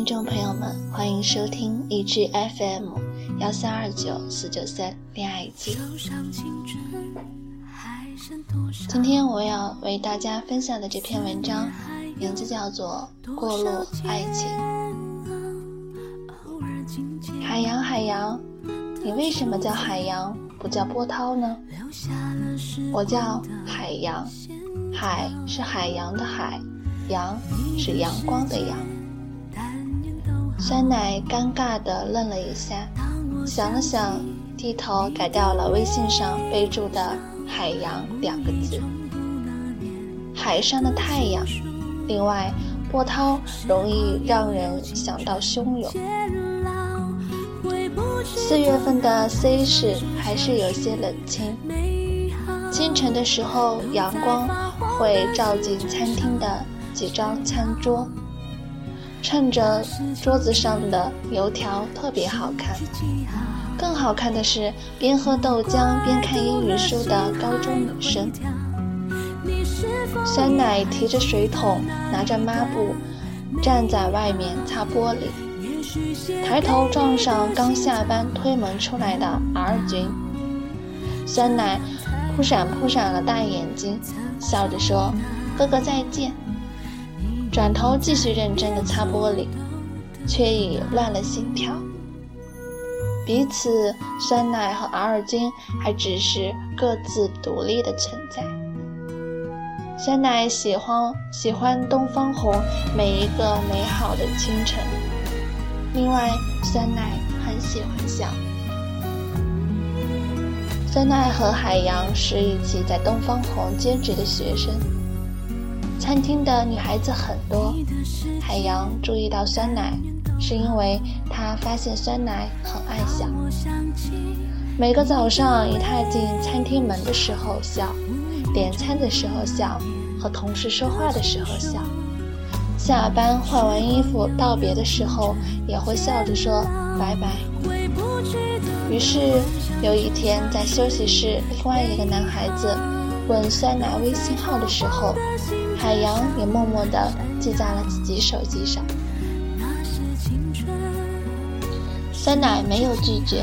听众朋友们，欢迎收听荔枝 FM 幺三二九四九三恋爱记。今天我要为大家分享的这篇文章，名字叫做《过路爱情》。海洋，海洋，你为什么叫海洋，不叫波涛呢？我叫海洋，海是海洋的海，阳是阳光的阳。酸奶尴尬地愣了一下，想了想，低头改掉了微信上备注的“海洋”两个字。海上的太阳，另外，波涛容易让人想到汹涌。四月份的 C 市还是有些冷清。清晨的时候，阳光会照进餐厅的几张餐桌。趁着桌子上的油条特别好看，更好看的是边喝豆浆边看英语书的高中女生。酸奶提着水桶，拿着抹布，站在外面擦玻璃，抬头撞上刚下班推门出来的 R 君。酸奶扑闪扑闪了大眼睛，笑着说：“哥哥再见。”转头继续认真的擦玻璃，却已乱了心跳。彼此，酸奶和阿尔金还只是各自独立的存在。酸奶喜欢喜欢东方红每一个美好的清晨。另外，酸奶很喜欢笑。酸奶和海洋是一起在东方红兼职的学生。餐厅的女孩子很多，海洋注意到酸奶，是因为他发现酸奶很爱笑。每个早上一踏进餐厅门的时候笑，点餐的时候笑，和同事说话的时候笑，下班换完衣服道别的时候也会笑着说拜拜。于是有一天在休息室，另外一个男孩子问酸奶微信号的时候。海洋也默默地记在了自己手机上。酸奶没有拒绝，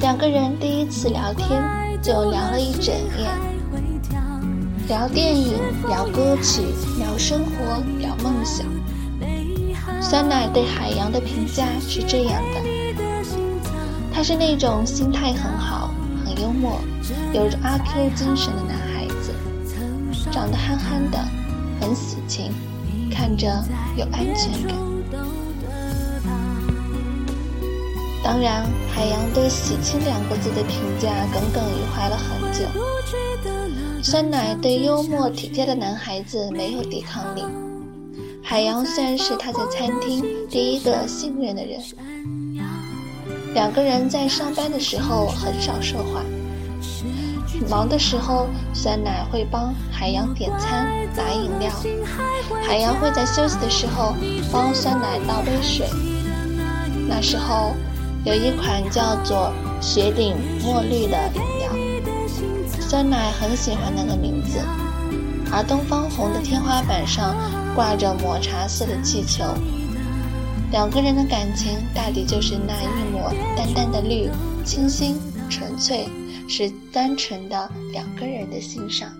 两个人第一次聊天就聊了一整夜，聊电影，聊歌曲，聊生活，聊梦想。酸奶对海洋的评价是这样的：他是那种心态很好、很幽默、有着阿 Q 精神的男孩子，长得憨憨的。很喜庆，看着有安全感。当然，海洋对“喜庆”两个字的评价耿耿于怀了很久。酸奶对幽默体贴的男孩子没有抵抗力。海洋虽然是他在餐厅第一个信任的人。两个人在上班的时候很少说话。忙的时候，酸奶会帮海洋点餐、拿饮料；海洋会在休息的时候帮酸奶倒杯水。那时候，有一款叫做“雪顶墨绿”的饮料，酸奶很喜欢那个名字。而东方红的天花板上挂着抹茶色的气球，两个人的感情大抵就是那一抹淡淡的绿，清新纯粹。是单纯的两个人的欣赏。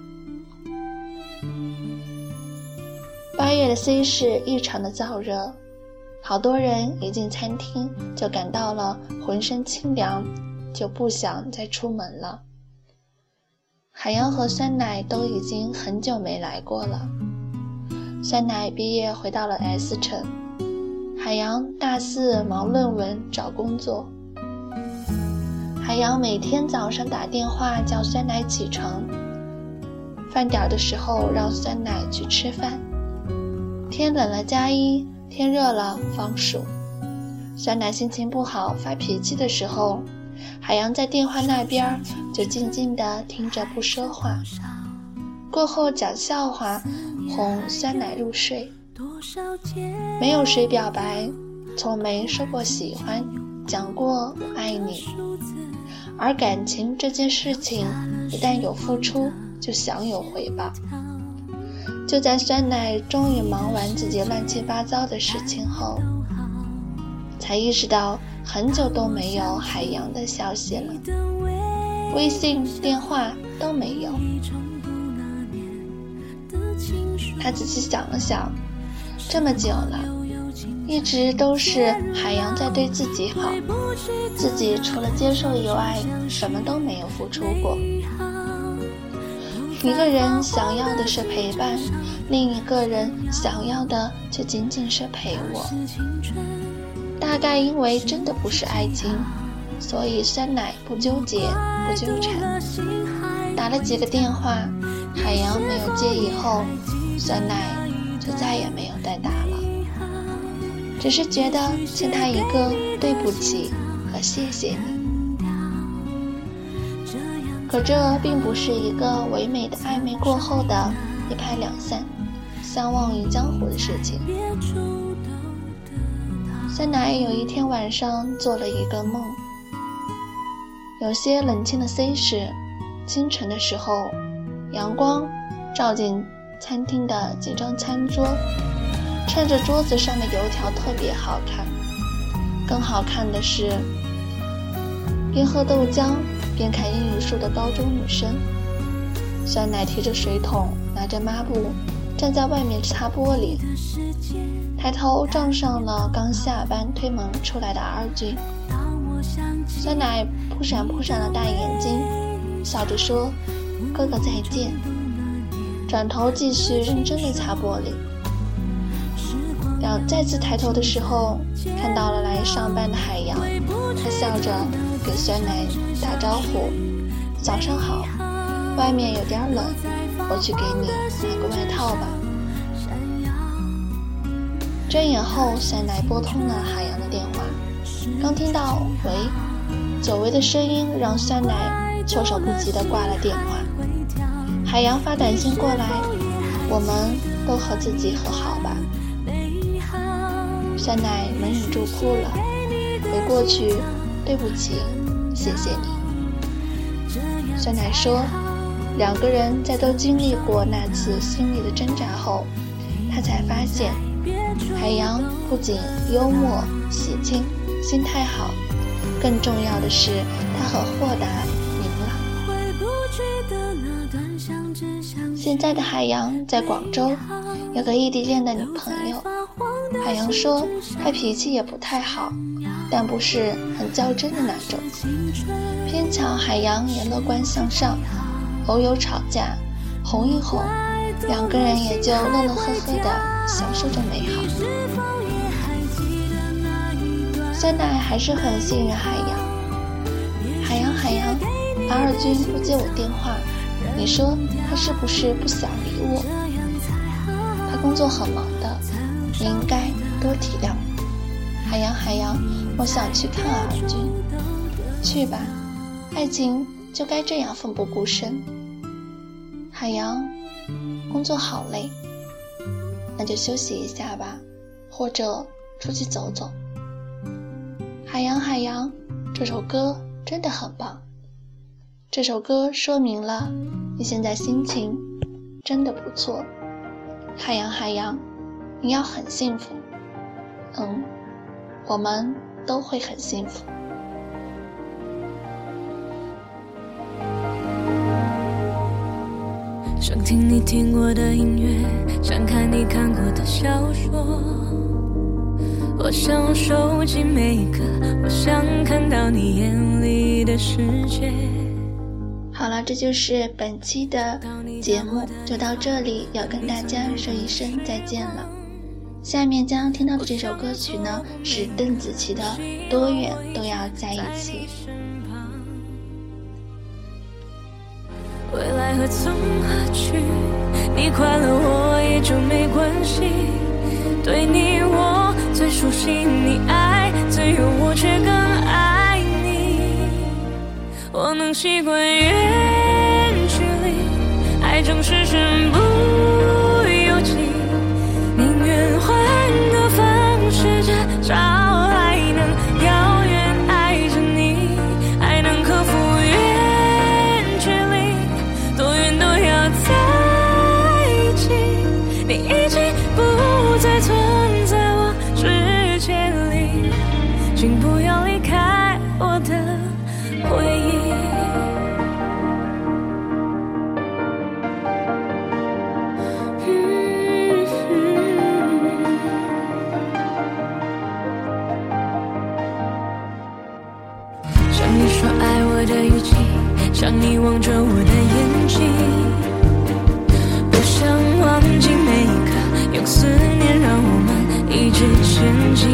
八月的 C 市异常的燥热，好多人一进餐厅就感到了浑身清凉，就不想再出门了。海洋和酸奶都已经很久没来过了。酸奶毕业回到了 S 城，海洋大四忙论文找工作。海洋每天早上打电话叫酸奶起床，饭点的时候让酸奶去吃饭。天冷了加衣，天热了防暑。酸奶心情不好发脾气的时候，海洋在电话那边就静静地听着不说话。过后讲笑话哄酸奶入睡。没有谁表白，从没说过喜欢，讲过我爱你。而感情这件事情，一旦有付出，就想有回报。就在酸奶终于忙完自己乱七八糟的事情后，才意识到很久都没有海洋的消息了，微信、电话都没有。他仔细想了想，这么久了，一直都是海洋在对自己好，自己除了接受以外，什么都没有付出过。一个人想要的是陪伴，另一个人想要的却仅仅是陪我。大概因为真的不是爱情，所以酸奶不纠结，不纠缠。打了几个电话，海洋没有接，以后酸奶就再也没有再打。只是觉得欠他一个对不起和谢谢你。可这并不是一个唯美的暧昧过后的一拍两散、相忘于江湖的事情。酸奶有一天晚上做了一个梦，有些冷清的 C 市，清晨的时候，阳光照进餐厅的几张餐桌，趁着桌子上的油条特别好看。更好看的是，边喝豆浆。边看英语书的高中女生，酸奶提着水桶，拿着抹布，站在外面擦玻璃，抬头撞上了刚下班推门出来的二俊。酸奶扑闪扑闪的大眼睛，笑着说：“哥哥再见。”转头继续认真的擦玻璃。两再次抬头的时候，看到了来上班的海洋，他笑着给酸奶打招呼：“早上好，外面有点冷，我去给你拿个外套吧。”睁眼后，酸奶拨通了海洋的电话，刚听到“喂”，久违的声音让酸奶措手不及地挂了电话。海洋发短信过来：“我们都和自己和好吧。”酸奶没忍住哭了，回过去，对不起，谢谢你。酸奶说，两个人在都经历过那次心里的挣扎后，他才发现，海洋不仅幽默、喜庆、心态好，更重要的是他很豁达、明朗。现在的海洋在广州，有个异地恋的女朋友。海洋说，他脾气也不太好，但不是很较真的那种。偏巧海洋也乐观向上，偶有吵架，哄一哄，两个人也就乐乐呵呵的享受着美好。酸奶还是很信任海洋。海洋，海洋，阿尔君不接我电话，你说他是不是不想理我？他工作很忙的。你应该多体谅海洋，海洋，我想去看尔君，去吧，爱情就该这样奋不顾身。海洋，工作好累，那就休息一下吧，或者出去走走。海洋，海洋，这首歌真的很棒，这首歌说明了你现在心情真的不错。海洋，海洋。你要很幸福，嗯，我们都会很幸福。想听你听过的音乐，想看你看过的小说。我想收集每一个，我想看到你眼里的世界。好了，这就是本期的节目，就到这里，要跟大家说一声再见了。下面将听到的这首歌曲呢，是邓紫棋的《多远都要在一起》。未来何从何去？你快乐我也就没关系。对你我最熟悉，你爱自由，我却更爱你。我能习惯远距离，爱正是身不。的雨季，想你望着我的眼睛，不想忘记每一刻，用思念让我们一直前进，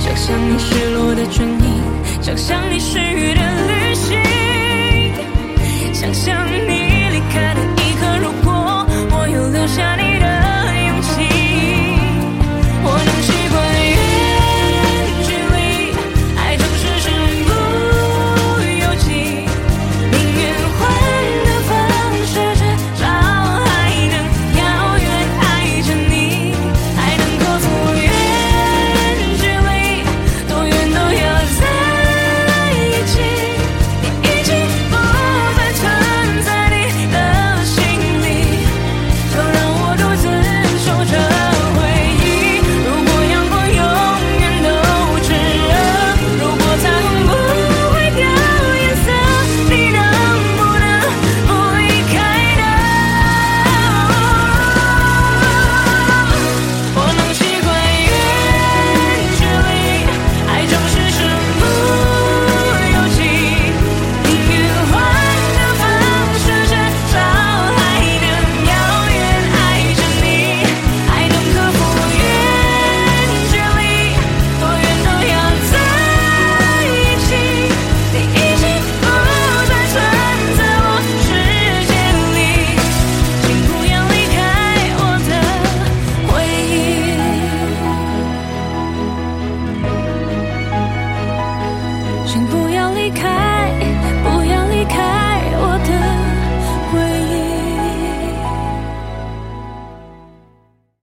想象你失落的唇印，想象你失语的旅行，想象你。